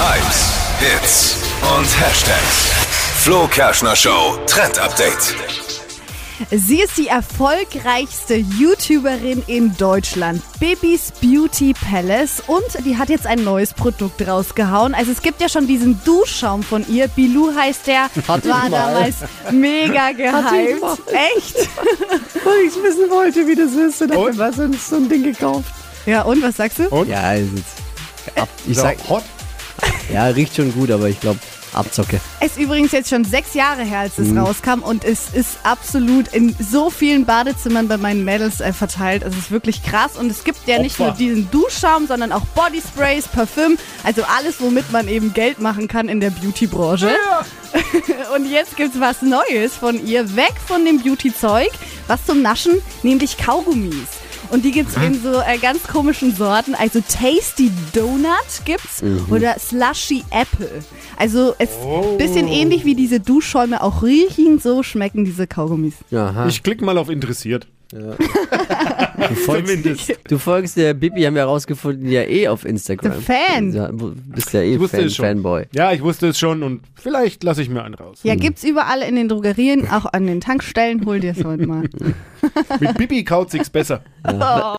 Hypes, Hits und Hashtags. Flo Kerschner Show Trend Update. Sie ist die erfolgreichste YouTuberin in Deutschland, Bibis Beauty Palace. Und die hat jetzt ein neues Produkt rausgehauen. Also es gibt ja schon diesen Duschschaum von ihr. Bilou heißt der. Hatte war ich mal. damals mega gehypt. Echt? Weil ich wissen wollte, wie das ist. Und hab mir mal so, ein- so ein Ding gekauft. Ja, und was sagst du? Ja, ist jetzt ab, ich So, sag, hot. Ja, riecht schon gut, aber ich glaube, Abzocke. Es ist übrigens jetzt schon sechs Jahre her, als es Mhm. rauskam und es ist absolut in so vielen Badezimmern bei meinen Mädels äh, verteilt. Es ist wirklich krass und es gibt ja nicht Opfer. nur diesen Duschschaum, sondern auch Bodysprays, Parfüm, also alles, womit man eben Geld machen kann in der Beauty-Branche. Und jetzt gibt's was Neues von ihr, weg von dem Beauty-Zeug, was zum Naschen, nämlich Kaugummis. Und die gibt's in so äh, ganz komischen Sorten. Also Tasty Donut gibt's oder Slushy Apple. Also es bisschen ähnlich wie diese Duschschäume auch riechen, so schmecken diese Kaugummis. Aha. Ich klicke mal auf interessiert. Du, folgst, du folgst der Bibi, haben wir herausgefunden, ja eh auf Instagram. The Fan. Ja, du bist ja eh Fan, es schon. Fanboy. Ja, ich wusste es schon und vielleicht lasse ich mir einen raus. Ja, gibt's überall in den Drogerien, auch an den Tankstellen. Hol dir's heute mal. Mit Bibi kaut sich's besser.